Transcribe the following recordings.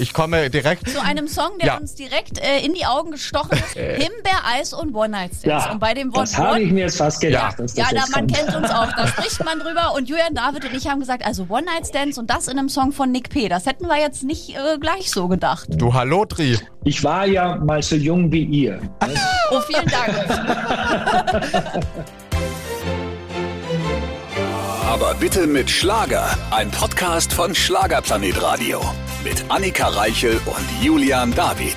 Ich komme direkt. Zu einem Song, der Ja. uns direkt äh, in die Augen gestochen ist. Himbeereis und One-Night-Stands. Ja, und bei dem Wort das habe ich One... mir jetzt fast gedacht, Ja. dass das Ja, da, jetzt man kommt. kennt uns auch. Da spricht man drüber. Und Julian, David und ich haben gesagt, also One-Night-Stands und das in einem Song von Nick P. Das hätten wir jetzt nicht äh, gleich so gedacht. Du Hallo, Tri. Ich war ja mal so jung wie ihr. Oh, vielen Dank. Aber bitte mit Schlager. Ein Podcast von Schlagerplanet Radio. Mit Annika Reichel und Julian David.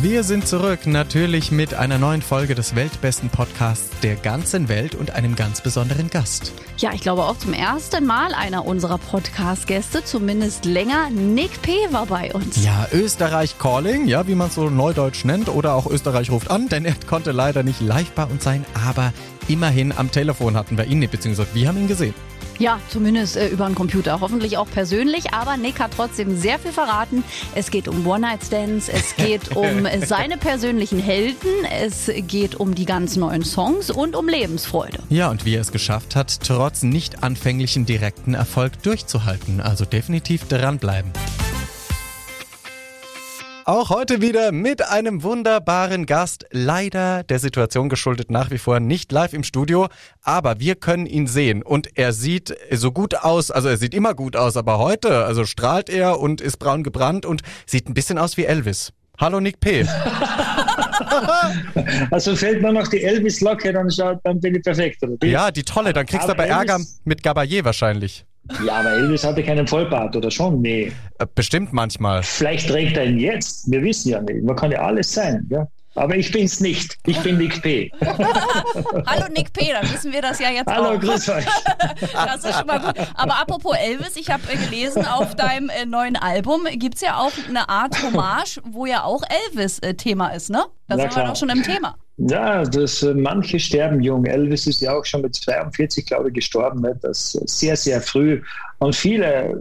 Wir sind zurück, natürlich mit einer neuen Folge des weltbesten Podcasts der ganzen Welt und einem ganz besonderen Gast. Ja, ich glaube auch zum ersten Mal einer unserer Podcast-Gäste, zumindest länger. Nick P. war bei uns. Ja, Österreich Calling, ja, wie man es so neudeutsch nennt, oder auch Österreich ruft an, denn er konnte leider nicht live bei uns sein, aber immerhin am Telefon hatten wir ihn, beziehungsweise wir haben ihn gesehen. Ja, zumindest äh, über den Computer. Hoffentlich auch persönlich, aber Nick hat trotzdem sehr viel verraten. Es geht um One-Night-Stands, es geht um seine persönlichen Helden, es geht um die ganz neuen Songs und um Lebensfreude. Ja, und wie er es geschafft hat, trotz nicht anfänglichen direkten Erfolg durchzuhalten. Also definitiv dranbleiben. Auch heute wieder mit einem wunderbaren Gast. Leider der Situation geschuldet nach wie vor nicht live im Studio, aber wir können ihn sehen und er sieht so gut aus, also er sieht immer gut aus, aber heute, also strahlt er und ist braun gebrannt und sieht ein bisschen aus wie Elvis. Hallo Nick P. Also fällt mir noch die Elvis-Locke, dann, schaut, dann bin ich perfekt. Oder? Ja, die tolle, dann kriegst du Aber aber Ärger mit Gabayé wahrscheinlich. Ja, aber Elvis hatte keinen Vollbart, oder schon? Nee. Äh, Bestimmt manchmal. Vielleicht trägt er ihn jetzt. Wir wissen ja nicht. Man kann ja alles sein. Ja? Aber ich bin's nicht. Ich bin Nick P. Hallo Nick P., dann wissen wir das ja jetzt Hallo, auch. grüß euch. Das ist schon mal gut. Aber apropos Elvis, ich habe äh, gelesen, auf deinem äh, neuen Album gibt's ja auch eine Art Hommage, wo ja auch Elvis Thema ist, ne? Da Na sind wir doch schon im Thema. Ja, das, äh, manche sterben jung. Elvis ist ja auch schon mit 42, glaube ich, gestorben. Ne? Das äh, sehr, sehr früh. Und viele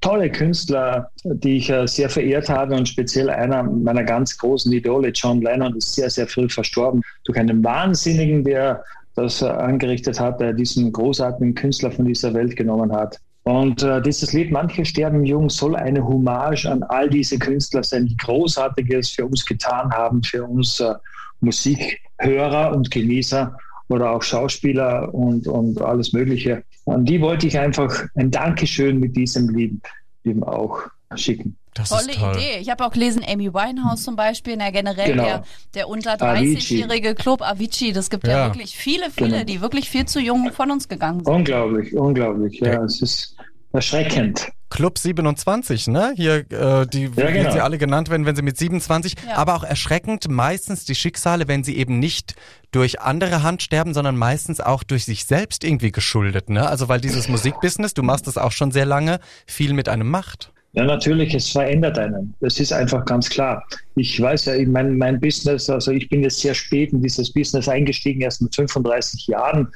tolle Künstler, die ich äh, sehr verehrt habe und speziell einer meiner ganz großen Idole, John Lennon, ist sehr, sehr früh verstorben durch einen Wahnsinnigen, der das äh, angerichtet hat, der diesen großartigen Künstler von dieser Welt genommen hat. Und äh, dieses Lied Manche sterben jung soll eine Hommage an all diese Künstler sein, die Großartiges für uns getan haben, für uns äh, Musikhörer und Genießer oder auch Schauspieler und, und alles Mögliche. An die wollte ich einfach ein Dankeschön mit diesem Lied eben auch schicken. Das Tolle ist toll. Idee. Ich habe auch gelesen, Amy Winehouse zum Beispiel, na generell Genau. der, der unter Avicii. 30-jährige Club Avicii. Das gibt ja. Ja. wirklich viele, viele, Genau. die wirklich viel zu jung von uns gegangen sind. Unglaublich, unglaublich. Ja, Ja. es ist erschreckend. Club 27, ne? Hier, äh, die, wie genau. sie alle genannt werden, wenn sie mit 27. Ja. Aber auch erschreckend meistens die Schicksale, wenn sie eben nicht durch andere Hand sterben, sondern meistens auch durch sich selbst irgendwie geschuldet, ne? Also weil dieses Musikbusiness, du machst das auch schon sehr lange, viel mit einem macht. Ja, natürlich, es verändert einen. Das ist einfach ganz klar. Ich weiß ja, ich mein, mein Business, also ich bin jetzt sehr spät in dieses Business eingestiegen, erst mit 35 Jahren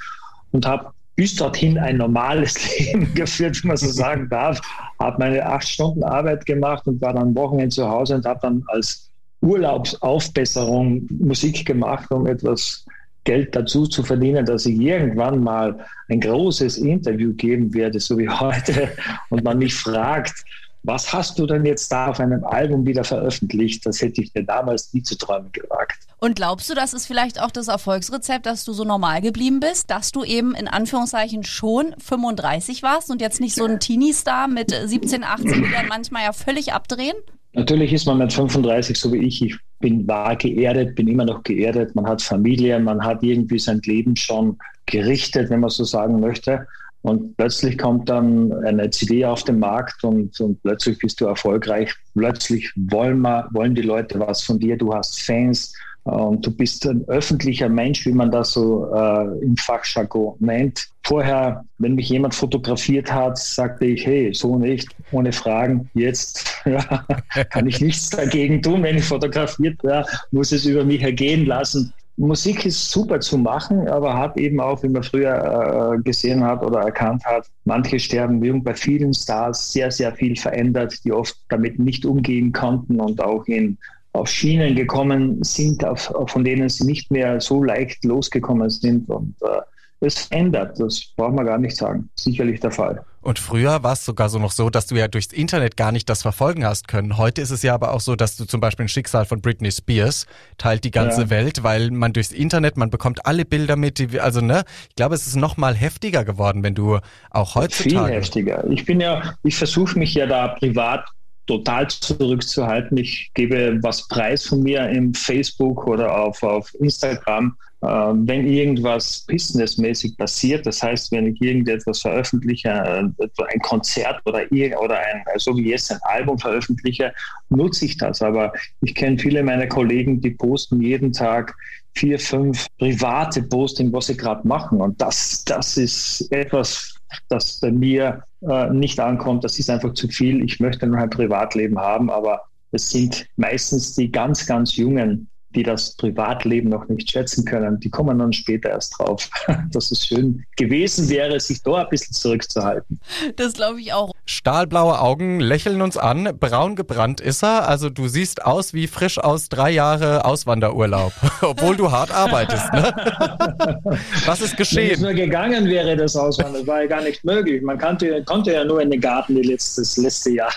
und habe bis dorthin ein normales Leben geführt, wenn man so sagen darf. Habe meine acht Stunden Arbeit gemacht und war dann Wochenende zu Hause und habe dann als Urlaubsaufbesserung Musik gemacht, um etwas Geld dazu zu verdienen, dass ich irgendwann mal ein großes Interview geben werde, so wie heute, und man mich fragt, was hast du denn jetzt da auf einem Album wieder veröffentlicht? Das hätte ich dir damals nie zu träumen gewagt. Und glaubst du, das ist vielleicht auch das Erfolgsrezept, dass du so normal geblieben bist, dass du eben in Anführungszeichen schon 35 warst und jetzt nicht so ein Teenie-Star mit 17, 18, die dann manchmal ja völlig abdrehen? Natürlich ist man mit 35 so wie ich. Ich bin war geerdet, bin immer noch geerdet. Man hat Familie, man hat irgendwie sein Leben schon gerichtet, wenn man so sagen möchte. Und plötzlich kommt dann eine CD auf den Markt und, und plötzlich bist du erfolgreich. Plötzlich wollen, wir, wollen die Leute was von dir. Du hast Fans äh, und du bist ein öffentlicher Mensch, wie man das so äh, im Fachjargon nennt. Vorher, wenn mich jemand fotografiert hat, sagte ich, hey, so nicht, ohne Fragen. Jetzt kann ich nichts dagegen tun, wenn ich fotografiert werde, muss es über mich ergehen lassen. Musik ist super zu machen, aber hat eben auch, wie man früher äh, gesehen hat oder erkannt hat, manche sterben jung bei vielen Stars sehr, sehr viel verändert, die oft damit nicht umgehen konnten und auch in auf Schienen gekommen sind, auf, von denen sie nicht mehr so leicht losgekommen sind. Und äh, es ändert. Das braucht man gar nicht sagen. Sicherlich der Fall. Und früher war es sogar so noch so, dass du ja durchs Internet gar nicht das verfolgen hast können. Heute ist es ja aber auch so, dass du zum Beispiel ein Schicksal von Britney Spears teilt die ganze ja. Welt, weil man durchs Internet, man bekommt alle Bilder mit, die, also ne, ich glaube, es ist noch mal heftiger geworden, wenn du auch heutzutage. Viel heftiger. Ich bin ja, ich versuche mich ja da privat total zurückzuhalten. Ich gebe was preis von mir im Facebook oder auf, auf Instagram. Äh, wenn irgendwas businessmäßig passiert, das heißt, wenn ich irgendetwas veröffentliche, äh, ein Konzert oder, oder ein, so wie jetzt ein Album veröffentliche, nutze ich das. Aber ich kenne viele meiner Kollegen, die posten jeden Tag vier, fünf private Posting, was sie gerade machen. Und das, das ist etwas, das bei mir äh, nicht ankommt. Das ist einfach zu viel. Ich möchte nur ein Privatleben haben, aber es sind meistens die ganz, ganz Jungen, die das Privatleben noch nicht schätzen können, die kommen dann später erst drauf, dass es schön gewesen wäre, sich da ein bisschen zurückzuhalten. Das glaube ich auch. Stahlblaue Augen lächeln uns an, braun gebrannt ist er, also du siehst aus wie frisch aus drei Jahre Auswanderurlaub, obwohl du hart arbeitest. Ne? Was ist geschehen? Wenn es nur gegangen wäre, das Auswandern, war ja gar nicht möglich. Man konnte, konnte ja nur in den Garten die letztes, letzte Jahr.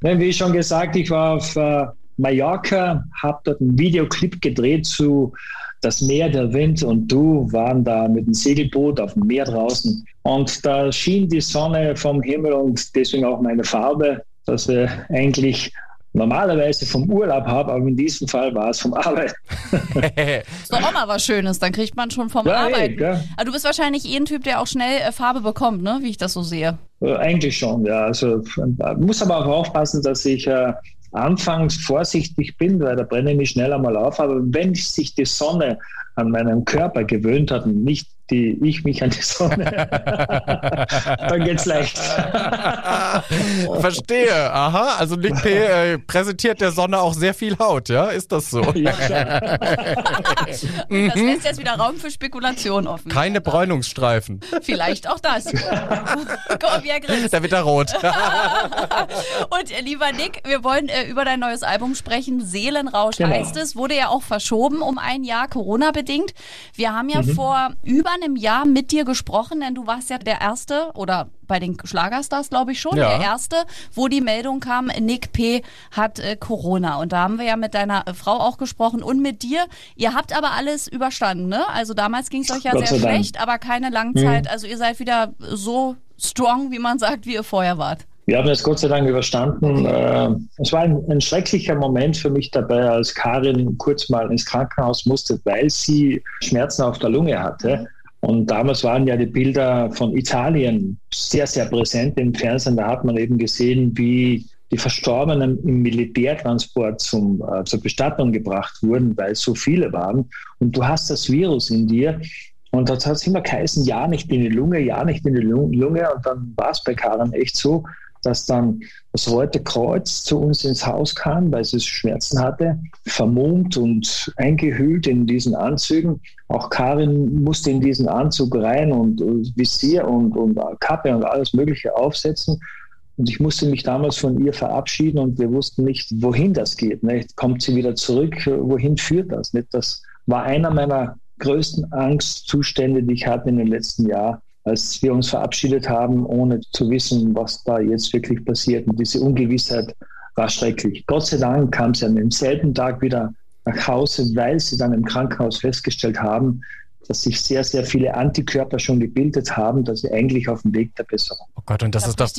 Wie schon gesagt, ich war auf äh, Mallorca, habe dort einen Videoclip gedreht zu Das Meer, der Wind und du waren da mit dem Segelboot auf dem Meer draußen. Und da schien die Sonne vom Himmel und deswegen auch meine Farbe, dass wir eigentlich normalerweise vom Urlaub habe, aber in diesem Fall war es vom Arbeiten. ist doch auch mal was Schönes, dann kriegt man schon vom ja, Arbeiten. Ey. Aber du bist wahrscheinlich eh ein Typ, der auch schnell äh, Farbe bekommt, ne? wie ich das so sehe. Äh, eigentlich schon, ja. Also muss aber auch aufpassen, dass ich äh, anfangs vorsichtig bin, weil da brenne ich mich schnell einmal auf. Aber wenn sich die Sonne an meinem Körper gewöhnt hat und nicht die, ich mich an die Sonne, dann geht's leicht. Verstehe. Aha, also Nick P. Äh, präsentiert der Sonne auch sehr viel Haut, ja? Ist das so? Ja, das lässt jetzt wieder Raum für Spekulation offen. Keine Bräunungsstreifen. Vielleicht auch das. Komm, ja. Da wird er rot. Und äh, lieber Nick, wir wollen äh, über dein neues Album sprechen. Seelenrausch genau. heißt es. Wurde ja auch verschoben um ein Jahr, Corona-bedingt. Wir haben ja mhm. vor über einem Jahr mit dir gesprochen, denn du warst ja der Erste oder bei den Schlagerstars, glaube ich schon, ja. der Erste, wo die Meldung kam, Nick P. hat äh, Corona. Und da haben wir ja mit deiner äh, Frau auch gesprochen und mit dir. Ihr habt aber alles überstanden, ne? Also damals ging es euch ja Gott sehr schlecht, aber keine Langzeit. Mhm. Also ihr seid wieder so strong, wie man sagt, wie ihr vorher wart. Wir haben es Gott sei Dank überstanden. Äh, es war ein, ein, schrecklicher Moment für mich dabei, als Karin kurz mal ins Krankenhaus musste, weil sie Schmerzen auf der Lunge hatte. Und damals waren ja die Bilder von Italien sehr, sehr präsent im Fernsehen. Da hat man eben gesehen, wie die Verstorbenen im Militärtransport zum, äh, zur Bestattung gebracht wurden, weil so viele waren. Und du hast das Virus in dir. Und das hat es immer geheißen, ja nicht in die Lunge, ja nicht in die Lunge. Und dann war es bei Karen echt so, dass dann das Rote Kreuz zu uns ins Haus kam, weil sie Schmerzen hatte, vermummt und eingehüllt in diesen Anzügen. Auch Karin musste in diesen Anzug rein und Visier und, und Kappe und alles Mögliche aufsetzen. Und ich musste mich damals von ihr verabschieden und wir wussten nicht, wohin das geht. Nicht? Kommt sie wieder zurück? Wohin führt das? Nicht? Das war einer meiner größten Angstzustände, die ich hatte in den letzten Jahren als wir uns verabschiedet haben, ohne zu wissen, was da jetzt wirklich passiert. Und diese Ungewissheit war schrecklich. Gott sei Dank kam sie am selben Tag wieder nach Hause, weil sie dann im Krankenhaus festgestellt haben, dass sich sehr, sehr viele Antikörper schon gebildet haben, dass sie eigentlich auf dem Weg der Besserung. Oh Gott, und das ist doch.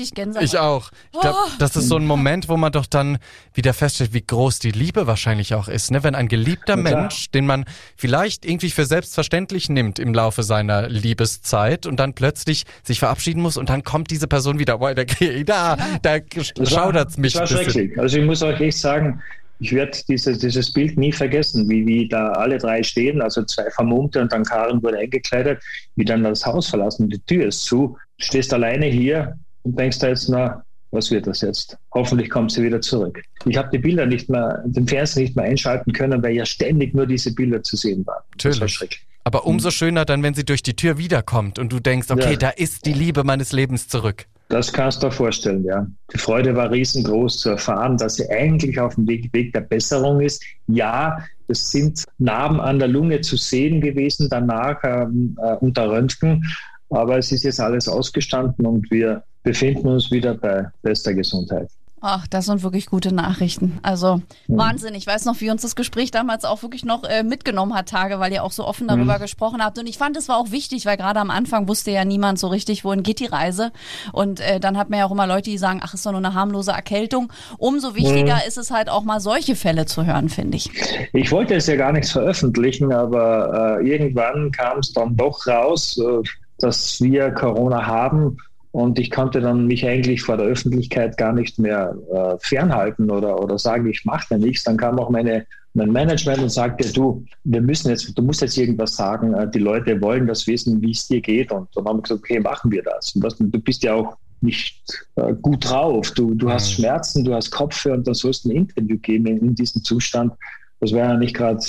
Ich auch. Ich glaube, oh. das ist so ein Moment, wo man doch dann wieder feststellt, wie groß die Liebe wahrscheinlich auch ist. Ne? Wenn ein geliebter ja, Mensch, den man vielleicht irgendwie für selbstverständlich nimmt im Laufe seiner Liebeszeit und dann plötzlich sich verabschieden muss und dann kommt diese Person wieder, boah, da, da, da schaudert es mich. Das war schrecklich. Also ich muss euch echt sagen, ich werde diese, dieses Bild nie vergessen, wie, wie da alle drei stehen, also zwei Vermummte und dann Karin wurde eingekleidet, wie dann das Haus verlassen, die Tür ist zu, stehst alleine hier und denkst da jetzt, na, was wird das jetzt? Hoffentlich kommt sie wieder zurück. Ich habe die Bilder nicht mehr, den Fernseher nicht mehr einschalten können, weil ja ständig nur diese Bilder zu sehen waren. Natürlich. Das war schrecklich. Aber umso schöner dann, wenn sie durch die Tür wiederkommt und du denkst, okay, ja. da ist die Liebe meines Lebens zurück. Das kannst du dir vorstellen, ja. Die Freude war riesengroß zu erfahren, dass sie eigentlich auf dem Weg, Weg der Besserung ist. Ja, es sind Narben an der Lunge zu sehen gewesen danach ähm, äh, unter Röntgen, aber es ist jetzt alles ausgestanden und wir befinden uns wieder bei bester Gesundheit. Ach, das sind wirklich gute Nachrichten. Also mhm. Wahnsinn. Ich weiß noch, wie uns das Gespräch damals auch wirklich noch äh, mitgenommen hat, Tage, weil ihr auch so offen darüber mhm. gesprochen habt. Und ich fand, es war auch wichtig, weil gerade am Anfang wusste ja niemand so richtig, wohin geht die Reise. Und äh, dann hat man ja auch immer Leute, die sagen, ach, ist doch nur eine harmlose Erkältung. Umso wichtiger mhm. ist es halt auch mal solche Fälle zu hören, finde ich. Ich wollte es ja gar nichts veröffentlichen, aber äh, irgendwann kam es dann doch raus, äh, dass wir Corona haben und ich konnte dann mich eigentlich vor der Öffentlichkeit gar nicht mehr äh, fernhalten oder, oder sagen, ich mache da nichts. Dann kam auch meine, mein Management und sagte, du, wir müssen jetzt, du musst jetzt irgendwas sagen. Äh, die Leute wollen das wissen, wie es dir geht. Und dann haben wir gesagt, okay, machen wir das. Und das, du bist ja auch nicht äh, gut drauf. Du, du hast mhm. Schmerzen, du hast Kopfweh und dann sollst du ein Interview geben in, in diesem Zustand. Das wäre ja nicht gerade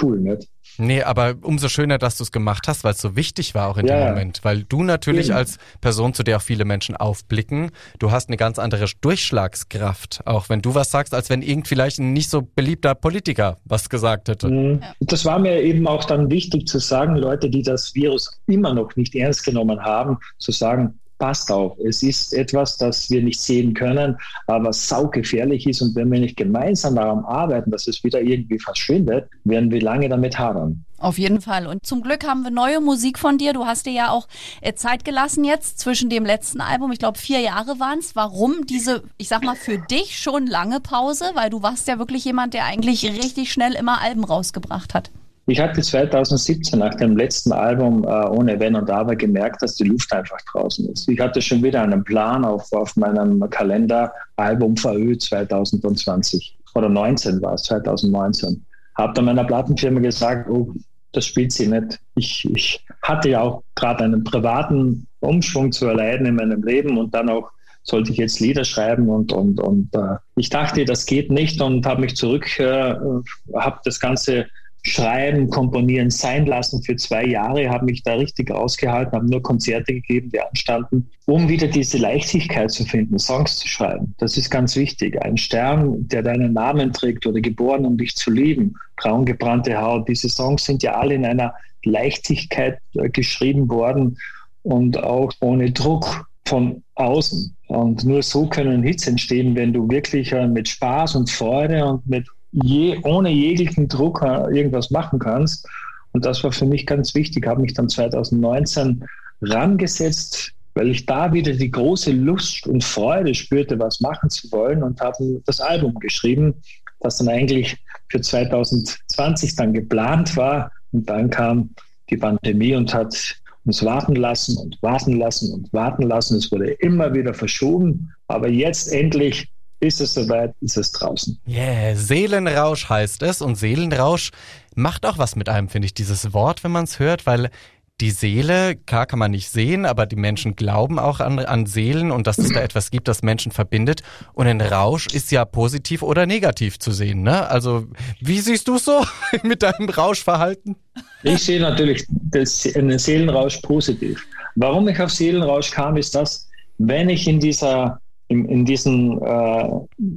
cool, nicht? Nee, aber umso schöner, dass du es gemacht hast, weil es so wichtig war auch in ja. dem Moment. Weil du natürlich als Person, zu der auch viele Menschen aufblicken, du hast eine ganz andere Durchschlagskraft, auch wenn du was sagst, als wenn irgend vielleicht ein nicht so beliebter Politiker was gesagt hätte. Mhm. Das war mir eben auch dann wichtig zu sagen, Leute, die das Virus immer noch nicht ernst genommen haben, zu sagen, passt auf, es ist etwas, das wir nicht sehen können, aber saugefährlich ist. Und wenn wir nicht gemeinsam daran arbeiten, dass es wieder irgendwie verschwindet, werden wir lange damit hadern. Auf jeden Fall. Und zum Glück haben wir neue Musik von dir. Du hast dir ja auch äh, Zeit gelassen jetzt zwischen dem letzten Album. Ich glaube, vier Jahre waren es. Warum diese, ich sag mal, für dich schon lange Pause? Weil du warst ja wirklich jemand, der eigentlich richtig schnell immer Alben rausgebracht hat. Ich hatte 2017 nach dem letzten Album äh, ohne Wenn und Aber gemerkt, dass die Luft einfach draußen ist. Ich hatte schon wieder einen Plan auf, auf meinem Kalender, Album VÖ 2020 oder 19 war es, 2019. Habe dann meiner Plattenfirma gesagt, oh, das spielt sie nicht. Ich, ich hatte ja auch gerade einen privaten Umschwung zu erleiden in meinem Leben und dann auch sollte ich jetzt Lieder schreiben und, und, und äh, ich dachte, das geht nicht und habe mich zurück, äh, habe das Ganze Schreiben, Komponieren sein lassen für zwei Jahre, habe mich da richtig rausgehalten, habe nur Konzerte gegeben, die anstanden, um wieder diese Leichtigkeit zu finden, Songs zu schreiben. Das ist ganz wichtig. Ein Stern, der deinen Namen trägt oder geboren, um dich zu lieben, braungebrannte Haut, diese Songs sind ja alle in einer Leichtigkeit äh, geschrieben worden und auch ohne Druck von außen. Und nur so können Hits entstehen, wenn du wirklich äh, mit Spaß und Freude und mit je, ohne jeglichen Druck irgendwas machen kannst. Und das war für mich ganz wichtig. Habe mich dann 2019 rangesetzt, weil ich da wieder die große Lust und Freude spürte, was machen zu wollen und habe das Album geschrieben, das dann eigentlich für 2020 dann geplant war. Und dann kam die Pandemie und hat uns warten lassen und warten lassen und warten lassen. Es wurde immer wieder verschoben. Aber jetzt endlich ist es soweit, ist es draußen. Yeah, Seelenrausch heißt es und Seelenrausch macht auch was mit einem, finde ich, dieses Wort, wenn man es hört, weil die Seele, klar kann man nicht sehen, aber die Menschen glauben auch an, an Seelen und dass es da etwas gibt, das Menschen verbindet. Und ein Rausch ist ja positiv oder negativ zu sehen. Ne? Also wie siehst du es so mit deinem Rauschverhalten? Ich sehe natürlich das, einen Seelenrausch positiv. Warum ich auf Seelenrausch kam, ist das, wenn ich in dieser in, in diesen äh,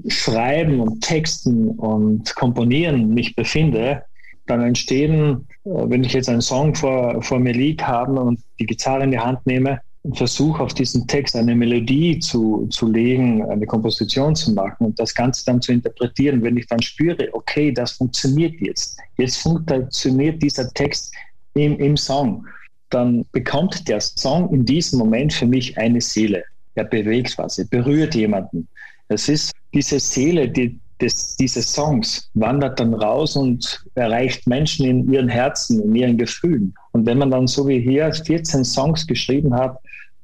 Schreiben und Texten und Komponieren mich befinde, dann entstehen, äh, wenn ich jetzt einen Song vor, vor mir lieg habe und die Gitarre in die Hand nehme und versuche auf diesen Text eine Melodie zu, zu legen, eine Komposition zu machen und das Ganze dann zu interpretieren, wenn ich dann spüre, okay, das funktioniert jetzt, jetzt funktioniert dieser Text im, im Song, dann bekommt der Song in diesem Moment für mich eine Seele er bewegt was, er berührt jemanden. Es ist diese Seele, die des, dieses Songs wandert dann raus und erreicht Menschen in ihren Herzen, in ihren Gefühlen. Und wenn man dann so wie hier 14 Songs geschrieben hat,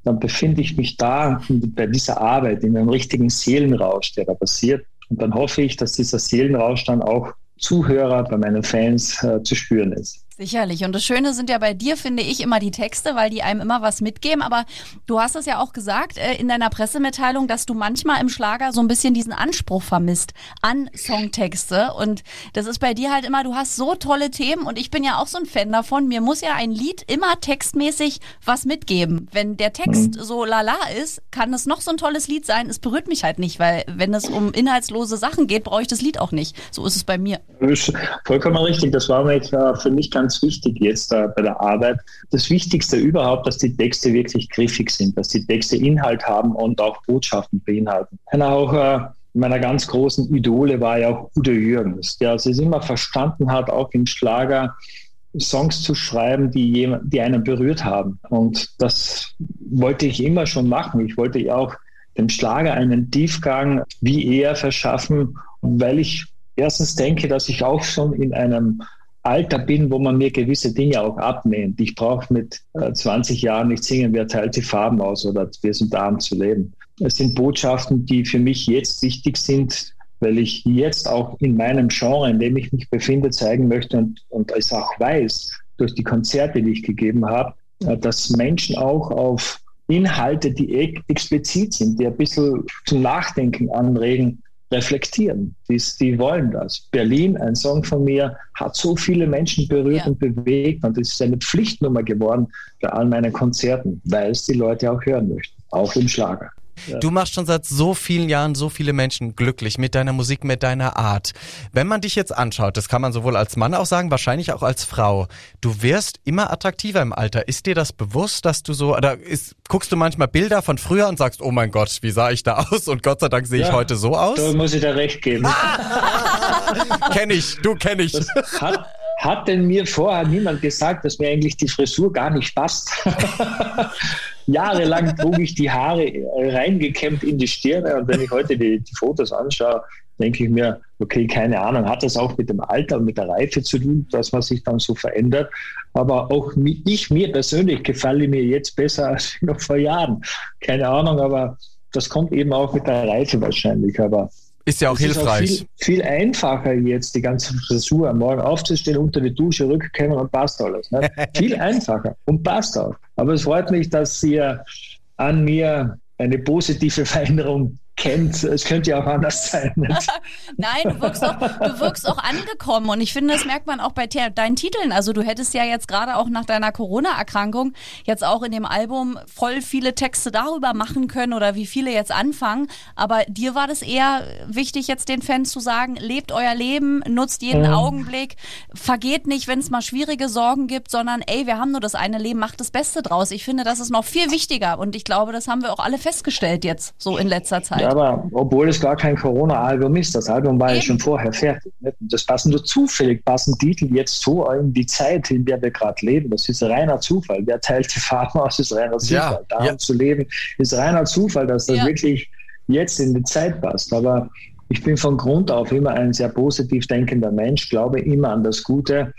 dann befinde ich mich da bei dieser Arbeit in einem richtigen Seelenrausch, der da passiert. Und dann hoffe ich, dass dieser Seelenrausch dann auch Zuhörer bei meinen Fans äh, zu spüren ist. Sicherlich. Und das Schöne sind ja bei dir, finde ich, immer die Texte, weil die einem immer was mitgeben. Aber du hast es ja auch gesagt äh, in deiner Pressemitteilung, dass du manchmal im Schlager so ein bisschen diesen Anspruch vermisst an Songtexte. Und das ist bei dir halt immer, du hast so tolle Themen und ich bin ja auch so ein Fan davon. Mir muss ja ein Lied immer textmäßig was mitgeben. Wenn der Text mhm. so lala ist, kann es noch so ein tolles Lied sein. Es berührt mich halt nicht, weil wenn es um inhaltslose Sachen geht, brauche ich das Lied auch nicht. So ist es bei mir. Vollkommen richtig. Das war für mich ganz ganz wichtig jetzt äh, bei der Arbeit. Das Wichtigste überhaupt, dass die Texte wirklich griffig sind, dass die Texte Inhalt haben und auch Botschaften beinhalten. Einer auch äh, meiner ganz großen Idole war ja auch Udo Jürgens, der es immer verstanden hat, auch im Schlager Songs zu schreiben, die, jemand, die einen berührt haben. Und das wollte ich immer schon machen. Ich wollte auch dem Schlager einen Tiefgang wie er verschaffen, weil ich erstens denke, dass ich auch schon in einem Alter bin, wo man mir gewisse Dinge auch abnimmt. Ich brauche mit 20 äh, Jahren nicht singen, wer teilt die Farben aus oder wir sind da, um zu leben. Es sind Botschaften, die für mich jetzt wichtig sind, weil ich jetzt auch in meinem Genre, in dem ich mich befinde, zeigen möchte und, und es auch weiß, durch die Konzerte, die ich gegeben habe, äh, dass Menschen auch auf Inhalte, die explizit sind, die ein bisschen zum Nachdenken anregen, reflektieren. Die, die wollen das. Berlin, ein Song von mir, hat so viele Menschen berührt ja. und bewegt und es ist eine Pflichtnummer geworden bei all meinen Konzerten, weil es die Leute auch hören möchten, auch im Schlager. Du machst schon seit so vielen Jahren so viele Menschen glücklich mit deiner Musik, mit deiner Art. Wenn man dich jetzt anschaut, das kann man sowohl als Mann auch sagen, wahrscheinlich auch als Frau. Du wirst immer attraktiver im Alter. Ist dir das bewusst, dass du so, oder ist, guckst du manchmal Bilder von früher und sagst, oh mein Gott, wie sah ich da aus? Und Gott sei Dank sehe ja, ich heute so aus? Da muss ich da recht geben. kenn ich, du kenn ich. Hat, hat denn mir vorher niemand gesagt, dass mir eigentlich die Frisur gar nicht passt? Jahrelang trug ich die Haare äh, reingekämmt in die Stirne und wenn ich heute die, die Fotos anschaue, denke ich mir, okay, keine Ahnung, hat das auch mit dem Alter und mit der Reife zu tun, dass man sich dann so verändert. Aber auch ich mir persönlich gefalle mir jetzt besser als noch vor Jahren. Keine Ahnung, aber das kommt eben auch mit der Reife wahrscheinlich. Aber ist ja auch hilfreich. Ist auch viel, viel, einfacher jetzt, die ganze Frisur am Morgen aufzustehen, unter die Dusche, rückkommen und passt alles. Ne? viel einfacher und passt auch. Aber es freut mich, dass ihr an mir eine positive Veränderung kennt. Es könnte ja auch anders sein. Nein, du wirkst, auch, du wirkst auch angekommen und ich finde, das merkt man auch bei deinen Titeln. Also du hättest ja jetzt gerade auch nach deiner Corona-Erkrankung jetzt auch in dem Album voll viele Texte darüber machen können oder wie viele jetzt anfangen. Aber dir war das eher wichtig, jetzt den Fans zu sagen, lebt euer Leben, nutzt jeden mhm. Augenblick, vergeht nicht, wenn es mal schwierige Sorgen gibt, sondern ey, wir haben nur das eine Leben, macht das Beste draus. Ich finde, das ist noch viel wichtiger und ich glaube, das haben wir auch alle festgestellt jetzt so in letzter Zeit. Ja aber obwohl es gar kein Corona-Album ist, das Album war ja schon vorher fertig. Das passen nur zufällig, passen Titel jetzt so in die Zeit, in der wir gerade leben. Das ist reiner Zufall. Wer teilt die Farben aus, ist reiner Zufall. Ja, Darum ja. zu leben ist reiner Zufall, dass das ja. wirklich jetzt in die Zeit passt. Aber ich bin von Grund auf immer ein sehr positiv denkender Mensch, glaube immer an das Gute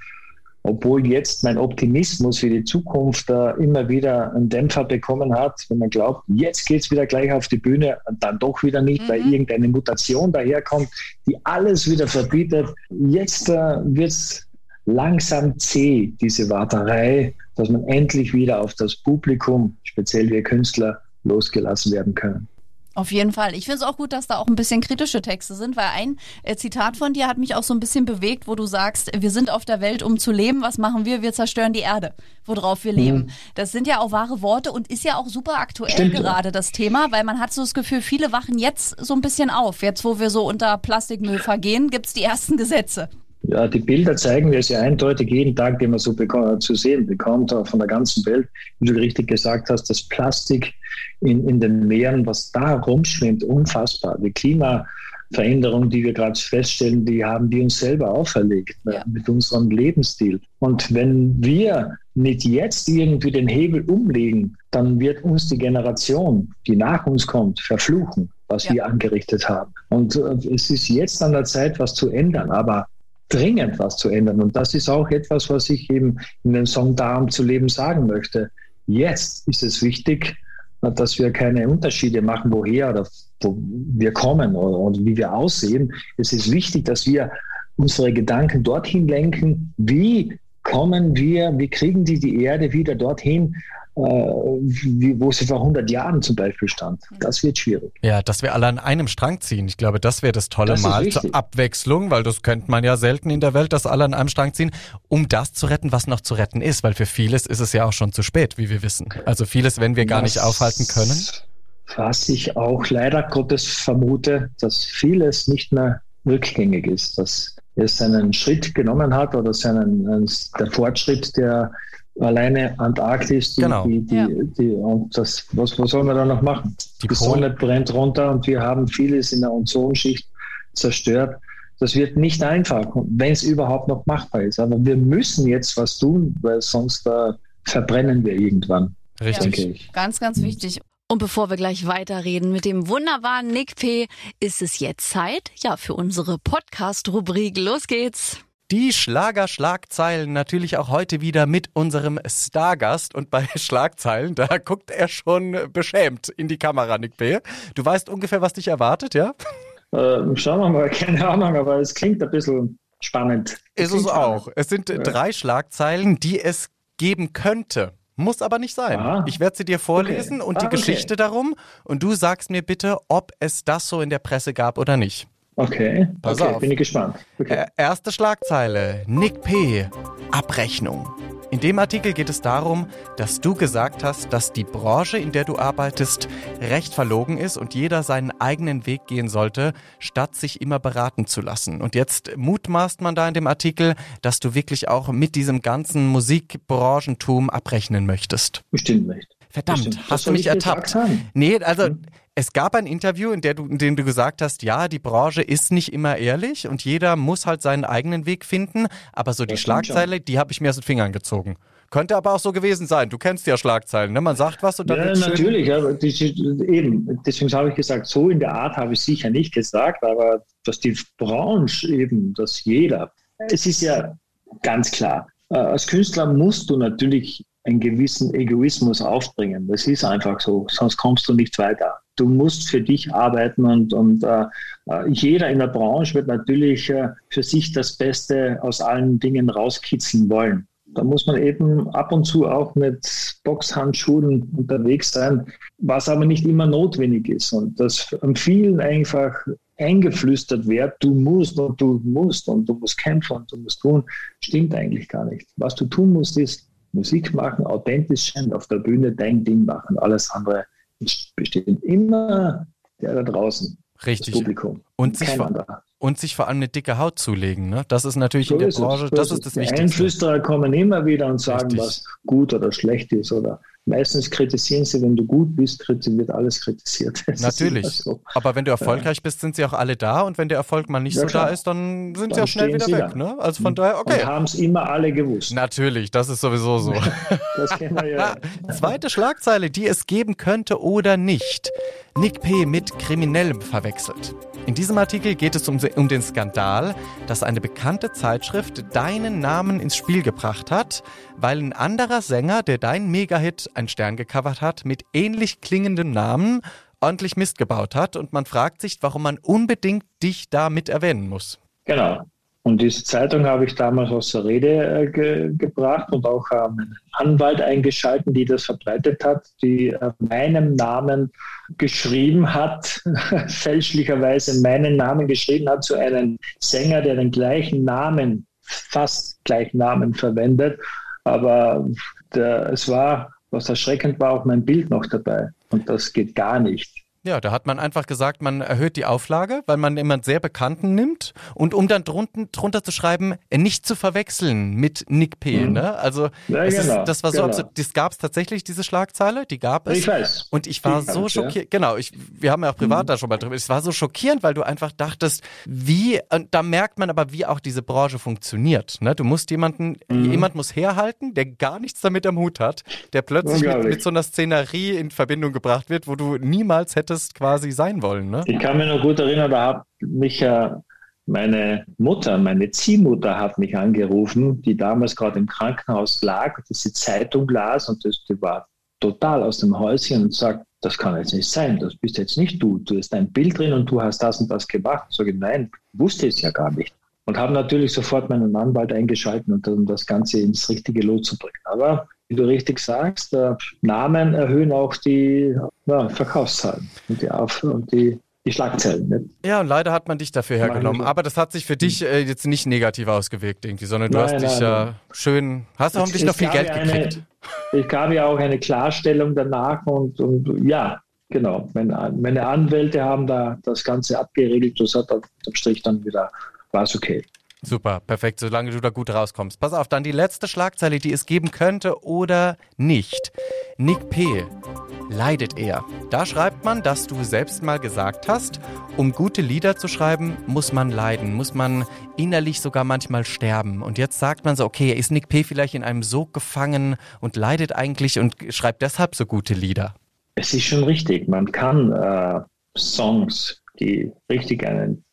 obwohl jetzt mein Optimismus für die Zukunft äh, immer wieder einen Dämpfer bekommen hat, wenn man glaubt, jetzt geht es wieder gleich auf die Bühne und dann doch wieder nicht, mhm. weil irgendeine Mutation daherkommt, die alles wieder verbietet. Jetzt äh, wird es langsam zäh, diese Warterei, dass man endlich wieder auf das Publikum, speziell wir Künstler, losgelassen werden können. Auf jeden Fall. Ich finde es auch gut, dass da auch ein bisschen kritische Texte sind, weil ein äh, Zitat von dir hat mich auch so ein bisschen bewegt, wo du sagst, wir sind auf der Welt, um zu leben. Was machen wir? Wir zerstören die Erde, worauf wir leben. Mhm. Das sind ja auch wahre Worte und ist ja auch super aktuell Stimmt, gerade ja. das Thema, weil man hat so das Gefühl, viele wachen jetzt so ein bisschen auf. Jetzt, wo wir so unter Plastikmüll vergehen, gibt es die ersten Gesetze. Ja, die Bilder zeigen das ja eindeutig jeden Tag, den man so zu sehen bekommt, auch von der ganzen Welt. Wie du richtig gesagt hast, das Plastik in, in den Meeren, was da rumschwimmt, unfassbar. Die Klimaveränderung, die wir gerade feststellen, die haben wir uns selber auferlegt ne, ja. mit unserem Lebensstil. Und wenn wir nicht jetzt irgendwie den Hebel umlegen, dann wird uns die Generation, die nach uns kommt, verfluchen, was ja. wir angerichtet haben. Und äh, es ist jetzt an der Zeit, was zu ändern. Aber dringend was zu ändern. Und das ist auch etwas, was ich eben in dem Song Darum zu leben sagen möchte. Jetzt ist es wichtig, dass wir keine Unterschiede machen, woher oder wo wir kommen und wie wir aussehen. Es ist wichtig, dass wir unsere Gedanken dorthin lenken, wie kommen wir, wie kriegen die die Erde wieder dorthin, wie, wo sie vor 100 Jahren zum Beispiel stand. Das wird schwierig. Ja, dass wir alle an einem Strang ziehen. Ich glaube, das wäre das tolle das Mal zur Abwechslung, weil das kennt man ja selten in der Welt, dass alle an einem Strang ziehen, um das zu retten, was noch zu retten ist, weil für vieles ist es ja auch schon zu spät, wie wir wissen. Also vieles, wenn wir gar das, nicht aufhalten können. Was ich auch leider Gottes vermute, dass vieles nicht mehr rückgängig ist, dass er seinen Schritt genommen hat oder seinen, der Fortschritt, der alleine Antarktis, die, genau. die, die, ja. die, und das, was, was soll man da noch machen? Die, die Sonne brennt runter und wir haben vieles in der Ozonschicht zerstört. Das wird nicht einfach, wenn es überhaupt noch machbar ist. Aber wir müssen jetzt was tun, weil sonst äh, verbrennen wir irgendwann. Richtig. Ganz, ganz wichtig. Und bevor wir gleich weiterreden mit dem wunderbaren Nick P., ist es jetzt Zeit, ja, für unsere Podcast-Rubrik. Los geht's! Die Schlager-Schlagzeilen natürlich auch heute wieder mit unserem Stargast. Und bei Schlagzeilen, da guckt er schon beschämt in die Kamera, Nick P. Du weißt ungefähr, was dich erwartet, ja? Äh, schauen wir mal, keine Ahnung, aber es klingt ein bisschen spannend. Ist es auch. Es sind ja. drei Schlagzeilen, die es geben könnte. Muss aber nicht sein. Aha. Ich werde sie dir vorlesen okay. und die ah, Geschichte okay. darum und du sagst mir bitte, ob es das so in der Presse gab oder nicht. Okay, Pass okay, auf. bin ich gespannt. Okay. Erste Schlagzeile, Nick P. Abrechnung. In dem Artikel geht es darum, dass du gesagt hast, dass die Branche, in der du arbeitest, recht verlogen ist und jeder seinen eigenen Weg gehen sollte, statt sich immer beraten zu lassen. Und jetzt mutmaßt man da in dem Artikel, dass du wirklich auch mit diesem ganzen Musikbranchentum abrechnen möchtest. Bestimmt nicht. Verdammt, Bestimmt. hast du mich ertappt? Nee, also hm. Es gab ein Interview, in, du, in dem du gesagt hast, ja, die Branche ist nicht immer ehrlich und jeder muss halt seinen eigenen Weg finden, aber so die Schlagzeile, die habe ich mir aus den Fingern gezogen. Könnte aber auch so gewesen sein. Du kennst ja Schlagzeilen, ne? Man sagt was und dann. Ja, natürlich, ja, das, eben. Deswegen habe ich gesagt, so in der Art habe ich sicher nicht gesagt, aber dass die Branche eben, dass jeder. Es ist ja ganz klar. Äh, als Künstler musst du natürlich einen gewissen Egoismus aufbringen. Das ist einfach so, sonst kommst du nicht weiter du musst für dich arbeiten und, und äh, äh, jeder in der Branche wird natürlich äh, für sich das Beste aus allen Dingen rauskitzeln wollen. Da muss man eben ab und zu auch mit Boxhandschuhen unterwegs sein, was aber nicht immer notwendig ist. Und das vielen einfach eingeflüstert wird, du musst und du musst und du musst kämpfen und du musst tun, stimmt eigentlich gar nicht. Was du tun musst, ist Musik machen, authentisch sein, auf der Bühne dein Ding machen. Alles andere besteht immer der da draußen. Richtig. Das Publikum. Und sich, vor, und sich vor allem eine dicke Haut zulegen. Ne? Das ist natürlich so in der ist Branche, so das ist das Wichtigste. Einflüsterer kommen immer wieder und sagen, Richtig. was gut oder schlecht ist oder Meistens kritisieren sie, wenn du gut bist, wird alles kritisiert. Das Natürlich. So. Aber wenn du erfolgreich ja. bist, sind sie auch alle da und wenn der Erfolg mal nicht ja, so klar. da ist, dann sind dann sie auch schnell wieder weg. Ne? Also von daher, okay. Haben es immer alle gewusst. Natürlich, das ist sowieso so. das kennen wir ja. Zweite Schlagzeile, die es geben könnte oder nicht. Nick P. mit Kriminellem verwechselt. In diesem Artikel geht es um, den Skandal, dass eine bekannte Zeitschrift deinen Namen ins Spiel gebracht hat, weil ein anderer Sänger, der deinen Megahit ein Stern gecovert hat, mit ähnlich klingendem Namen ordentlich Mist gebaut hat und man fragt sich, warum man unbedingt dich da mit erwähnen muss. Genau. Und diese Zeitung habe ich damals aus der Rede äh, ge gebracht und auch ähm, einen Anwalt eingeschalten, die das verbreitet hat, die äh, meinem Namen geschrieben hat, fälschlicherweise meinen Namen geschrieben hat zu einem Sänger, der den gleichen Namen, fast gleichen Namen verwendet. Aber der, es war, was erschreckend war, auch mein Bild noch dabei. Und das geht gar nicht. Ja, da hat man einfach gesagt, man erhöht die Auflage, weil man jemand sehr Bekannten nimmt und um dann drunten, drunter zu schreiben, äh, nicht zu verwechseln mit Nick P. Mhm. Ne? Also ja, genau, ist, das war so, genau. das gab es tatsächlich, diese Schlagzeile, die gab es. Ich weiß. Und ich war ich so schockiert, ja. genau, ich, wir haben ja auch privat mhm. da schon mal drüber, es war so schockierend, weil du einfach dachtest, wie, und da merkt man aber, wie auch diese Branche funktioniert. Ne? Du musst jemanden, mhm. jemand muss herhalten, der gar nichts damit am Hut hat, der plötzlich mit, mit so einer Szenerie in Verbindung gebracht wird, wo du niemals hättest hättest quasi sein wollen. Ne? Ich kann mich noch gut erinnern, da hat mich ja meine Mutter, meine Ziehmutter hat mich angerufen, die damals gerade im Krankenhaus lag, diese Zeitung las und das, die war total aus dem Häuschen und sagt, das kann jetzt nicht sein, das bist jetzt nicht du. Du hast ein Bild drin und du hast das und das gemacht. Ich sage, nein, wusste es ja gar nicht. Und habe natürlich sofort meinen Anwalt eingeschaltet, um das Ganze ins richtige Lot zu bringen. Aber wie du richtig sagst, äh, Namen erhöhen auch die ja, Verkaufszahlen und die, Auf und die, die Schlagzeilen. Nicht? Ja, und leider hat man dich dafür hergenommen. Aber das hat sich für dich äh, jetzt nicht negativ ausgewirkt, irgendwie, sondern du Nein, hast dich nein, ja nein. schön, hast du hoffentlich noch viel Geld ja gekriegt. Eine, es gab ja auch eine Klarstellung danach und, und ja, genau. Meine, meine Anwälte haben da das Ganze abgeregelt. Das hat am Strich dann wieder, war es okay. Super, perfekt, solange du da gut rauskommst. Pass auf, dann die letzte Schlagzeile, die es geben könnte oder nicht. Nick P. Leidet er? Da schreibt man, dass du selbst mal gesagt hast, um gute Lieder zu schreiben, muss man leiden, muss man innerlich sogar manchmal sterben. Und jetzt sagt man so, okay, ist Nick P. vielleicht in einem Sog gefangen und leidet eigentlich und schreibt deshalb so gute Lieder? Es ist schon richtig. Man kann äh, Songs, die richtig einen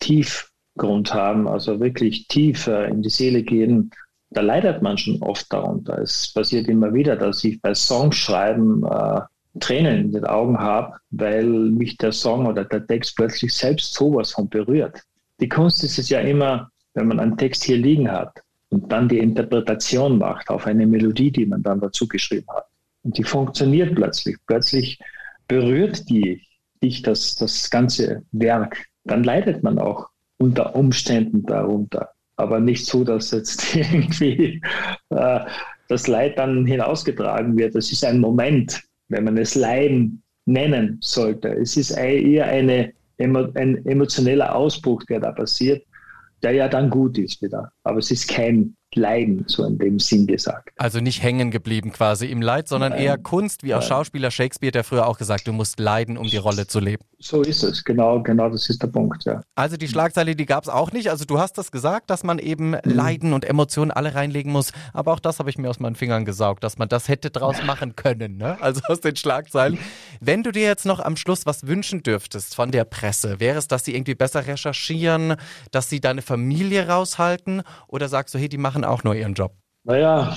Tiefgrund haben, also wirklich tief äh, in die Seele gehen, da leidet man schon oft darunter. Es passiert immer wieder, dass ich bei Songschreiben äh, Tränen in den Augen habe, weil mich der Song oder der Text plötzlich selbst sowas von berührt. Die Kunst ist es ja immer, wenn man einen Text hier liegen hat und dann die Interpretation macht auf eine Melodie, die man dann dazu geschrieben hat. Und die funktioniert plötzlich. Plötzlich berührt die dich das, das ganze Werk. Dann leidet man auch unter Umständen darunter. Aber nicht so, dass jetzt irgendwie äh, das Leid dann hinausgetragen wird. Das ist ein Moment, wenn man es Leiden nennen sollte. Es ist eher eine, ein emotioneller Ausbruch, der da passiert, der ja dann gut ist wieder. Aber es ist kein Leiden, so in dem Sinn gesagt. Also nicht hängen geblieben quasi im Leid, sondern Nein. eher Kunst, wie auch. Schauspieler Shakespeare, der früher auch gesagt, du musst leiden, um die Rolle zu leben. So ist es, genau, genau, das ist der Punkt, ja. Also die Schlagzeile, die gab es auch nicht. Also du hast das gesagt, dass man eben Leiden und Emotionen alle reinlegen muss. Aber auch das habe ich mir aus meinen Fingern gesaugt, dass man das hätte draus machen können. Ne? Also aus den Schlagzeilen. Wenn du dir jetzt noch am Schluss was wünschen dürftest von der Presse, wäre es, dass sie irgendwie besser recherchieren, dass sie deine Familie raushalten? Oder sagst du, hey, die machen auch nur ihren Job? Naja,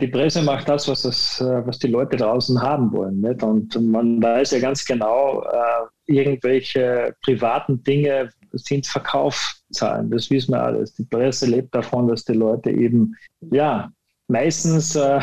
die Presse macht das, was, das, äh, was die Leute draußen haben wollen. Nicht? Und man weiß ja ganz genau, äh, irgendwelche privaten Dinge sind Verkaufszahlen. Das wissen wir alles. Die Presse lebt davon, dass die Leute eben, ja, meistens äh,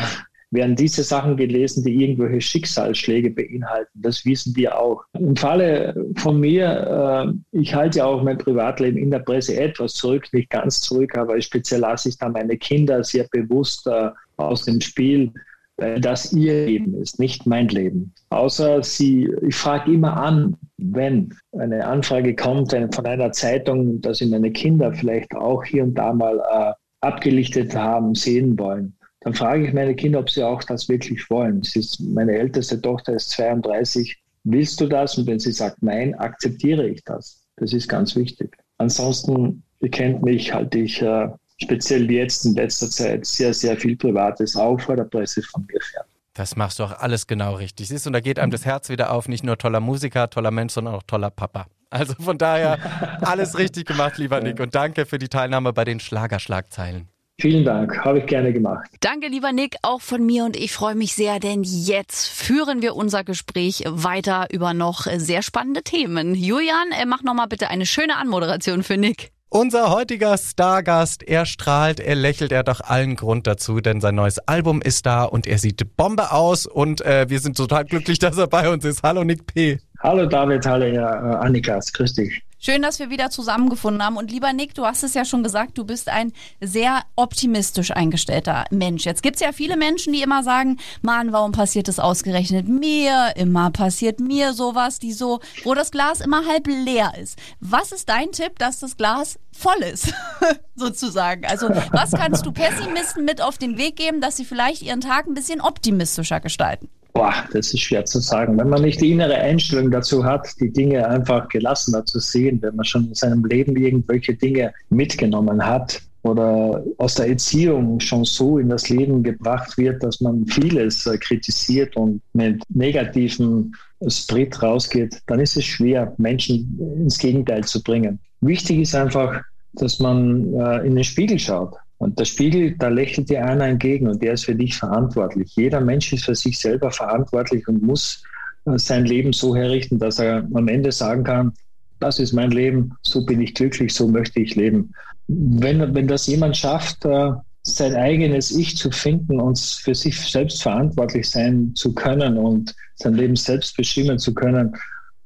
werden diese Sachen gelesen, die irgendwelche Schicksalsschläge beinhalten. Das wissen wir auch. Im Falle von mir, äh, ich halte ja auch mein Privatleben in der Presse etwas zurück, nicht ganz zurück, aber speziell lasse ich da meine Kinder sehr bewusst äh, aus dem Spiel, weil das ihr Leben ist, nicht mein Leben. Außer sie, ich frage immer an, wenn eine Anfrage kommt von einer Zeitung, dass sie meine Kinder vielleicht auch hier und da mal äh, abgelichtet haben, sehen wollen dann frage ich meine Kinder, ob sie auch das wirklich wollen. Ist, meine älteste Tochter ist 32. Willst du das? Und wenn sie sagt nein, akzeptiere ich das. Das ist ganz wichtig. Ansonsten, ihr kennt mich, halte ich äh, speziell jetzt in letzter Zeit sehr, sehr viel Privates auch vor der Presse von mir fern. Das machst du auch alles genau richtig. Siehst du, und da geht einem das Herz wieder auf, nicht nur toller Musiker, toller Mensch, sondern auch toller Papa. Also von daher alles richtig gemacht, lieber Nick. Und danke für die Teilnahme bei den Schlagerschlagzeilen. Vielen Dank, habe ich gerne gemacht. Danke, lieber Nick, auch von mir und ich freue mich sehr, denn jetzt führen wir unser Gespräch weiter über noch sehr spannende Themen. Julian, mach nochmal bitte eine schöne Anmoderation für Nick. Unser heutiger Stargast, er strahlt, er lächelt, er hat doch allen Grund dazu, denn sein neues Album ist da und er sieht Bombe aus und äh, wir sind total glücklich, dass er bei uns ist. Hallo Nick P. Hallo David, hallo ja, Annikas, grüß dich. Schön, dass wir wieder zusammengefunden haben. Und lieber Nick, du hast es ja schon gesagt, du bist ein sehr optimistisch eingestellter Mensch. Jetzt gibt's ja viele Menschen, die immer sagen, Mann, warum passiert das ausgerechnet mir? Immer passiert mir sowas, die so, wo das Glas immer halb leer ist. Was ist dein Tipp, dass das Glas voll ist, sozusagen? Also was kannst du Pessimisten mit auf den Weg geben, dass sie vielleicht ihren Tag ein bisschen optimistischer gestalten? Boah, das ist schwer zu sagen. Wenn man nicht die innere Einstellung dazu hat, die Dinge einfach gelassener zu sehen, wenn man schon in seinem Leben irgendwelche Dinge mitgenommen hat oder aus der Erziehung schon so in das Leben gebracht wird, dass man vieles äh, kritisiert und mit negativen Sprit rausgeht, dann ist es schwer, Menschen ins Gegenteil zu bringen. Wichtig ist einfach, dass man äh, in den Spiegel schaut. Und der Spiegel, da lächelt dir einer entgegen und der ist für dich verantwortlich. Jeder Mensch ist für sich selber verantwortlich und muss äh, sein Leben so herrichten, dass er am Ende sagen kann, das ist mein Leben, so bin ich glücklich, so möchte ich leben. Wenn, wenn das jemand schafft, äh, sein eigenes Ich zu finden und für sich selbst verantwortlich sein zu können und sein Leben selbst bestimmen zu können,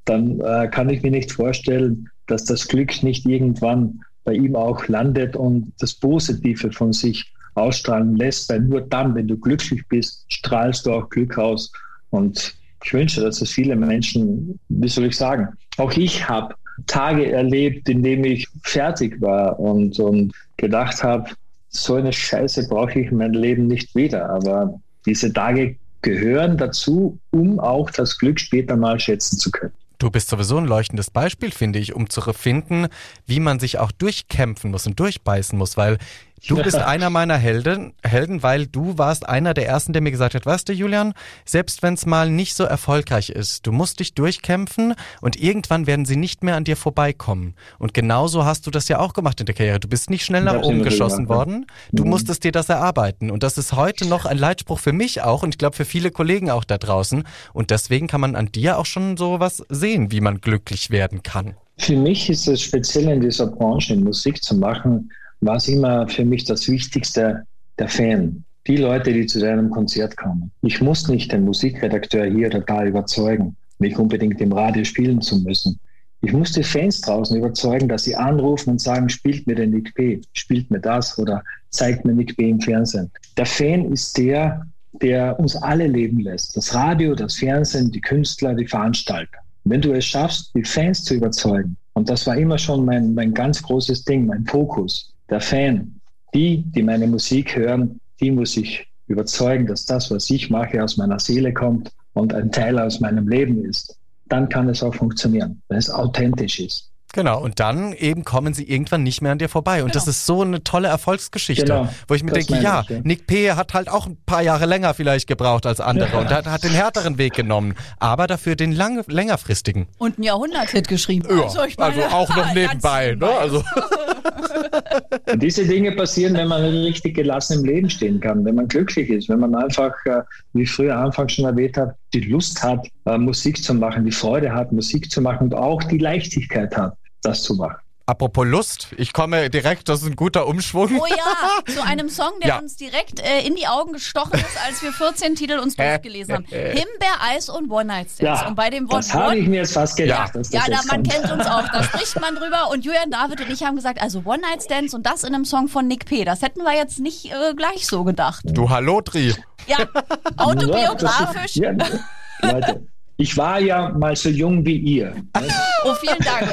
dann äh, kann ich mir nicht vorstellen, dass das Glück nicht irgendwann bei ihm auch landet und das Positive von sich ausstrahlen lässt, weil nur dann, wenn du glücklich bist, strahlst du auch Glück aus. Und ich wünsche, dass es viele Menschen, wie soll ich sagen, auch ich habe Tage erlebt, in denen ich fertig war und, und gedacht habe, so eine Scheiße brauche ich in meinem Leben nicht wieder. Aber diese Tage gehören dazu, um auch das Glück später mal schätzen zu können. Du bist sowieso ein leuchtendes Beispiel, finde ich, um zu finden, wie man sich auch durchkämpfen muss und durchbeißen muss, weil Du bist einer meiner Helden, Helden, weil du warst einer der ersten, der mir gesagt hat, weißt du, Julian, selbst wenn es mal nicht so erfolgreich ist, du musst dich durchkämpfen und irgendwann werden sie nicht mehr an dir vorbeikommen. Und genauso hast du das ja auch gemacht in der Karriere. Du bist nicht schnell nach oben geschossen worden. Du mhm. musstest dir das erarbeiten. Und das ist heute noch ein Leitspruch für mich auch und ich glaube für viele Kollegen auch da draußen. Und deswegen kann man an dir auch schon so was sehen, wie man glücklich werden kann. Für mich ist es speziell in dieser Branche, Musik zu machen, war es immer für mich das Wichtigste, der Fan. Die Leute, die zu deinem Konzert kommen. Ich muss nicht den Musikredakteur hier oder da überzeugen, mich unbedingt im Radio spielen zu müssen. Ich muss die Fans draußen überzeugen, dass sie anrufen und sagen, spielt mir den Nick P., spielt mir das oder zeigt mir Nick P. im Fernsehen. Der Fan ist der, der uns alle leben lässt. Das Radio, das Fernsehen, die Künstler, die Veranstalter. Wenn du es schaffst, die Fans zu überzeugen, und das war immer schon mein, mein ganz großes Ding, mein Fokus, der Fan, die, die meine Musik hören, die muss ich überzeugen, dass das, was ich mache, aus meiner Seele kommt und ein Teil aus meinem Leben ist. Dann kann es auch funktionieren, wenn es authentisch ist. Genau, und dann eben kommen sie irgendwann nicht mehr an dir vorbei. Und genau. das ist so eine tolle Erfolgsgeschichte, genau, wo ich mir denke, ja, ich, ja, Nick P. hat halt auch ein paar Jahre länger vielleicht gebraucht als andere ja. und hat, hat, den härteren Weg genommen, aber dafür den lang, längerfristigen. Und ein Jahrhunderthit geschrieben. Ja, also, also auch noch nebenbei. Ne? Also. Diese Dinge passieren, wenn man richtig gelassen im Leben stehen kann, wenn man glücklich ist, wenn man einfach, äh, wie ich früher Anfang schon erwähnt habe, die Lust hat, äh, Musik zu machen, die Freude hat, Musik zu machen und auch die Leichtigkeit hat das zu machen. Apropos Lust, ich komme direkt, das ist ein guter Umschwung. Oh ja, zu einem Song, der ja. uns direkt äh, in die Augen gestochen ist, als wir 14 Titel uns durchgelesen haben. Himbeer, Eis und One Night Stands. Ja, und bei dem Wort das habe ich mir jetzt fast gedacht. Ja, ja da, man kommt. kennt uns auch, da spricht man drüber. Und Julian David und ich haben gesagt, also One Night Stands und das in einem Song von Nick P. Das hätten wir jetzt nicht äh, gleich so gedacht. Du Hallotri. Ja, autobiografisch. Ja, Leute, ich war ja mal so jung wie ihr. Oh, vielen Dank.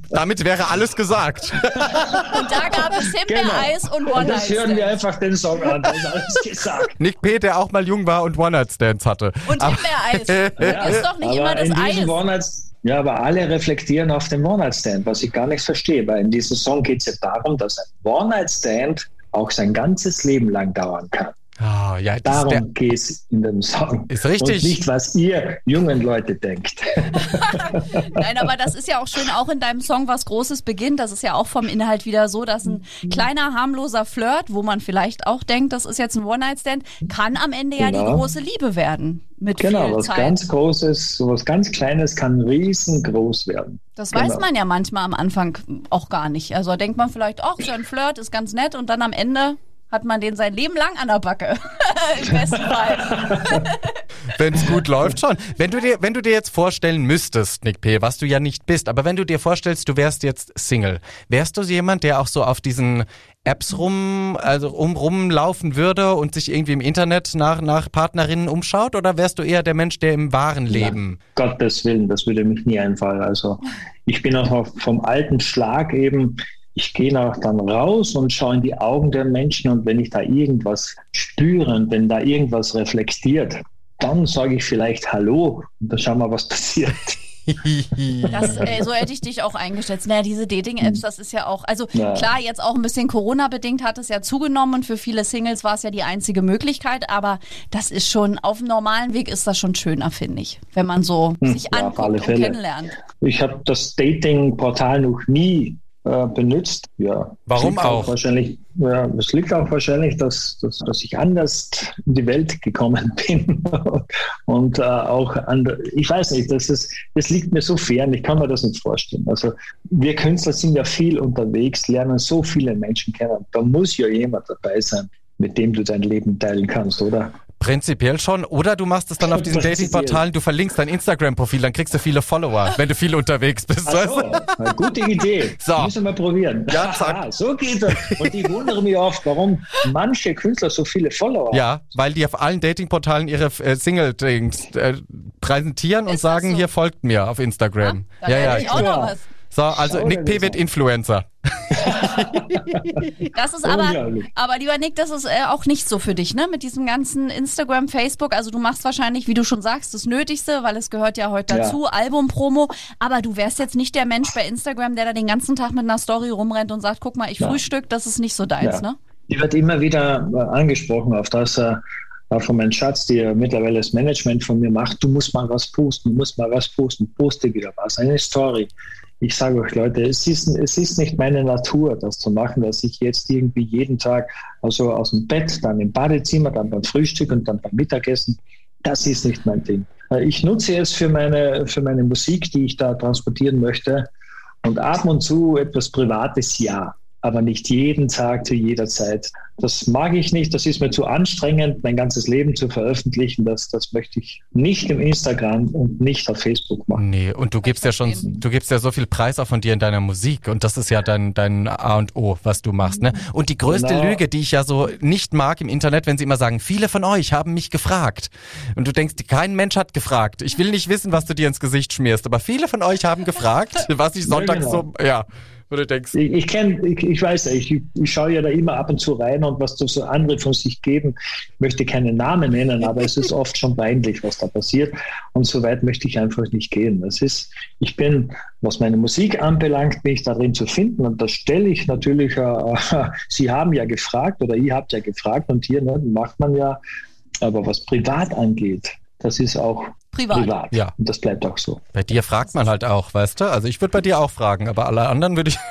Damit wäre alles gesagt. Und da gab es Himbeereis genau. und One Night Stands. Jetzt hören wir einfach den Song an, da ist alles gesagt. Nick P., der auch mal jung war und One Night Stands hatte. Und Himbeereis. ja, ist doch nicht immer das Eis. Ja, aber alle reflektieren auf den One-Night-Stand, was ich gar nicht verstehe, weil in diesem Song geht es ja darum, dass ein One-Night-Stand auch sein ganzes Leben lang dauern kann. Oh, ja, Darum geht es in dem Song. Ist richtig. Und nicht, was ihr jungen Leute denkt. Nein, aber das ist ja auch schön, auch in deinem Song was Großes beginnt. Das ist ja auch vom Inhalt wieder so, dass ein kleiner, harmloser Flirt, wo man vielleicht auch denkt, das ist jetzt ein One-Night-Stand, kann am Ende genau. ja die genau. große Liebe werden. Mit genau, viel was Zeit. ganz Großes, was ganz Kleines kann riesengroß werden. Das genau. weiß man ja manchmal am Anfang auch gar nicht. Also denkt man vielleicht, ach, so ein Flirt ist ganz nett und dann am Ende hat man den sein Leben lang an der Backe. Im besten Fall. wenn es gut läuft schon. Wenn du dir, wenn du dir jetzt vorstellen müsstest, Nick P., was du ja nicht bist, aber wenn du dir vorstellst, du wärst jetzt Single, wärst du jemand, der auch so auf diesen Apps rum, also um rumlaufen würde und sich irgendwie im Internet nach, nach Partnerinnen umschaut? Oder wärst du eher der Mensch, der im wahren Leben? Ja, Gottes Willen, das würde mich nie einfallen. Also ich bin auch vom alten Schlag eben, ich gehe auch dann raus und schaue in die Augen der Menschen und wenn ich da irgendwas spüre und wenn da irgendwas reflektiert, dann sage ich vielleicht Hallo und dann schauen wir, was passiert. Das, äh, so hätte ich dich auch eingeschätzt. Naja, diese Dating-Apps, das ist ja auch, also ja. klar, jetzt auch ein bisschen Corona-bedingt hat es ja zugenommen und für viele Singles war es ja die einzige Möglichkeit, aber das ist schon, auf dem normalen Weg ist das schon schöner, finde ich, wenn man so hm, sich ja, anguckt und kennenlernt. Ich habe das Dating-Portal noch nie äh, benutzt. Ja. Warum liegt auch? Wahrscheinlich, ja, es liegt auch wahrscheinlich, dass, dass, dass ich anders in die Welt gekommen bin und äh, auch an, ich weiß nicht, das, ist, das liegt mir so fern, ich kann mir das nicht vorstellen. Also wir Künstler sind ja viel unterwegs, lernen so viele Menschen kennen. Da muss ja jemand dabei sein, mit dem du dein Leben teilen kannst, oder? Prinzipiell schon. Oder du machst es dann auf diesen. Datingportalen, du verlinkst dein Instagram-Profil, dann kriegst du viele Follower, wenn du viel unterwegs bist. Ach so, weißt gute Idee. So. Müssen wir mal probieren. Ja, zack. Ah, so geht das. Und ich wundere mich oft, warum manche Künstler so viele Follower haben. Ja, weil die auf allen Datingportalen ihre äh, Single-Dings äh, präsentieren und Ist das sagen, so? hier folgt mir auf Instagram. Da ja, lerne ja. ich auch noch Ja. was. So, also Schau Nick P. wird. Influencer. Das ist aber, aber lieber Nick, das ist äh, auch nicht so für dich, ne? Mit diesem ganzen Instagram, Facebook. Also du machst wahrscheinlich, wie du schon sagst, das Nötigste, weil es gehört ja heute Ja. dazu, Album-Promo. Aber du wärst jetzt nicht der Mensch bei Instagram, der da den ganzen Tag mit einer Story rumrennt und sagt, guck mal, ich Ja. frühstück, das ist nicht so deins, Ja. ne? Die wird immer wieder äh, angesprochen auf das, äh, äh, von meinem Schatz, der mittlerweile das Management von mir macht. Du musst mal was posten, du musst mal was posten, poste wieder was, eine Story. Ich sage euch, Leute, es ist, es ist nicht meine Natur, das zu machen, dass ich jetzt irgendwie jeden Tag also aus dem Bett, dann im Badezimmer, dann beim Frühstück und dann beim Mittagessen. Das ist nicht mein Ding. Äh, Ich nutze es für meine, für meine Musik, die ich da transportieren möchte. Und ab und zu etwas Privates, ja. Aber nicht jeden Tag zu jeder Zeit. Das mag ich nicht. Das ist mir zu anstrengend, mein ganzes Leben zu veröffentlichen. Das, das möchte ich nicht im Instagram und nicht auf Facebook machen. Nee, und du gibst ja schon, du gibst ja so viel Preis auch von dir in deiner Musik und das ist ja dein, dein A und O, was du machst, ne? Und die größte Genau. Lüge, die ich ja so nicht mag im Internet, wenn sie immer sagen, viele von euch haben mich gefragt. Und du denkst, kein Mensch hat gefragt. Ich will nicht wissen, was du dir ins Gesicht schmierst, aber viele von euch haben gefragt, was ich sonntags genau. so, ja, wo du denkst, Ich, ich kenne, ich, ich weiß ja, ich, ich schaue ja da immer ab und zu rein und was so andere von sich geben. Ich möchte keine Namen nennen, aber es ist oft schon peinlich, was da passiert. Und so weit möchte ich einfach nicht gehen. Das ist, ich bin, was meine Musik anbelangt, bin ich darin zu finden. Und das stelle ich natürlich, äh, Sie haben ja gefragt oder ihr habt ja gefragt und hier ne, macht man ja. Aber was privat angeht, das ist auch Privat. privat. Ja. Und das bleibt auch so. bei dir fragt man halt auch, weißt du? Also ich würde bei dir auch fragen, aber alle anderen würde ich,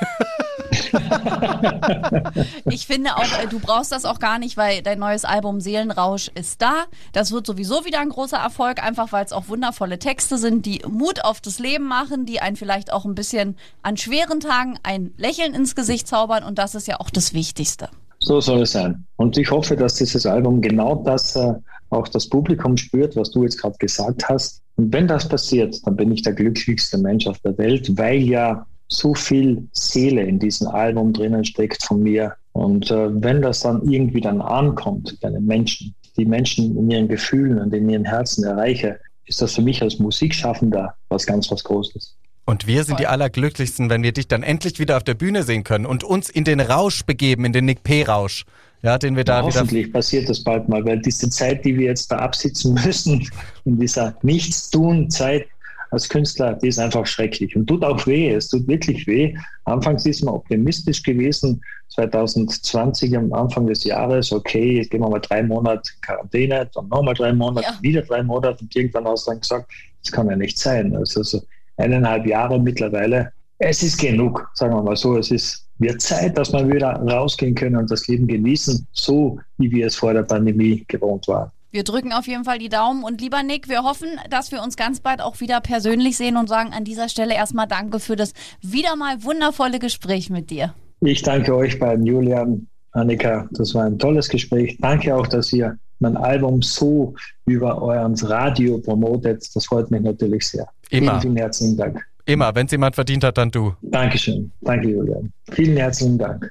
Ich finde auch, äh, du brauchst das auch gar nicht, weil dein neues Album Seelenrausch ist da. Das wird sowieso wieder ein großer Erfolg, einfach weil es auch wundervolle Texte sind, die Mut auf das Leben machen, die einen vielleicht auch ein bisschen an schweren Tagen ein Lächeln ins Gesicht zaubern und das ist ja auch das Wichtigste. So soll es sein. Und ich hoffe, dass dieses Album genau das äh, auch das Publikum spürt, was du jetzt gerade gesagt hast. Und wenn das passiert, dann bin ich der glücklichste Mensch auf der Welt, weil ja so viel Seele in diesem Album drinnen steckt von mir. Und äh, wenn das dann irgendwie dann ankommt bei den Menschen, die Menschen in ihren Gefühlen und in ihren Herzen erreiche, ist das für mich als Musikschaffender was ganz was Großes. Und wir sind die Allerglücklichsten, wenn wir dich dann endlich wieder auf der Bühne sehen können und uns in den Rausch begeben, in den Nick P-Rausch. Ja, den wir da Ja, wieder. hoffentlich passiert das bald mal, weil diese Zeit, die wir jetzt da absitzen müssen, in dieser Nichtstun-Zeit als Künstler, die ist einfach schrecklich und tut auch weh. Es tut wirklich weh. Anfangs ist man optimistisch gewesen, 2020 am Anfang des Jahres, okay, jetzt gehen wir mal drei Monate Quarantäne, dann nochmal drei Monate, Ja. wieder drei Monate und irgendwann hast du dann gesagt, das kann ja nicht sein. Also so eineinhalb Jahre mittlerweile. Es ist genug, sagen wir mal so. Es ist wird Zeit, dass wir wieder rausgehen können und das Leben genießen, so wie wir es vor der Pandemie gewohnt waren. Wir drücken auf jeden Fall die Daumen und lieber Nick, wir hoffen, dass wir uns ganz bald auch wieder persönlich sehen und sagen an dieser Stelle erstmal Danke für das wieder mal wundervolle Gespräch mit dir. Ich danke euch beiden, Julian, Annika. Das war ein tolles Gespräch. Danke auch, dass ihr mein Album so über euren Radio promotet. Das freut mich natürlich sehr. Immer. Vielen, vielen herzlichen Dank. Immer, wenn es jemand verdient hat, dann du. Dankeschön. Danke, Julian. Vielen herzlichen Dank.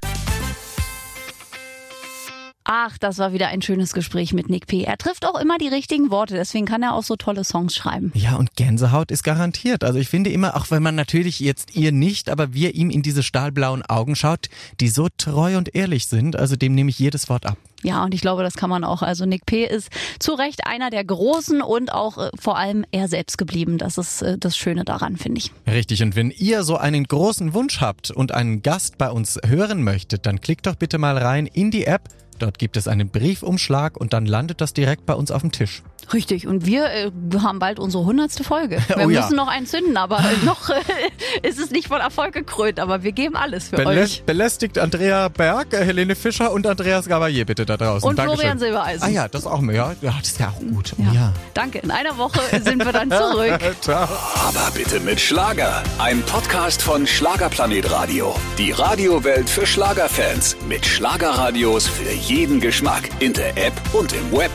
Ach, das war wieder ein schönes Gespräch mit Nick P. Er trifft auch immer die richtigen Worte, deswegen kann er auch so tolle Songs schreiben. Ja, und Gänsehaut ist garantiert. Also ich finde immer, auch wenn man natürlich jetzt ihr nicht, aber wir ihm in diese stahlblauen Augen schaut, die so treu und ehrlich sind, also dem nehme ich jedes Wort ab. Ja, und ich glaube, das kann man auch. Also Nick P. ist zu Recht einer der Großen und auch äh, vor allem er selbst geblieben. Das ist äh, das Schöne daran, finde ich. Richtig, und wenn ihr so einen großen Wunsch habt und einen Gast bei uns hören möchtet, dann klickt doch bitte mal rein in die App. Dort gibt es einen Briefumschlag und dann landet das direkt bei uns auf dem Tisch. Richtig, und wir äh, haben bald unsere hundertste Folge. Wir Oh ja. müssen noch einen zünden, aber noch äh, ist es nicht von Erfolg gekrönt, aber wir geben alles für Belä euch. belästigt Andrea Berg, äh, Helene Fischer und Andreas Gabalier bitte da draußen. Und Dankeschön. Florian Silbereisen. Ah ja, das auch mal. Ja, ja, das ist ja auch gut. Ja. ja. Danke, in einer Woche sind wir dann zurück. Ciao. Aber bitte mit Schlager. Ein Podcast von Schlagerplanet Radio. Die Radiowelt für Schlagerfans. Mit Schlagerradios für jeden Geschmack. In der App und im Web.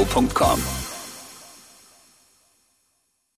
Schlagerplanetradio.com.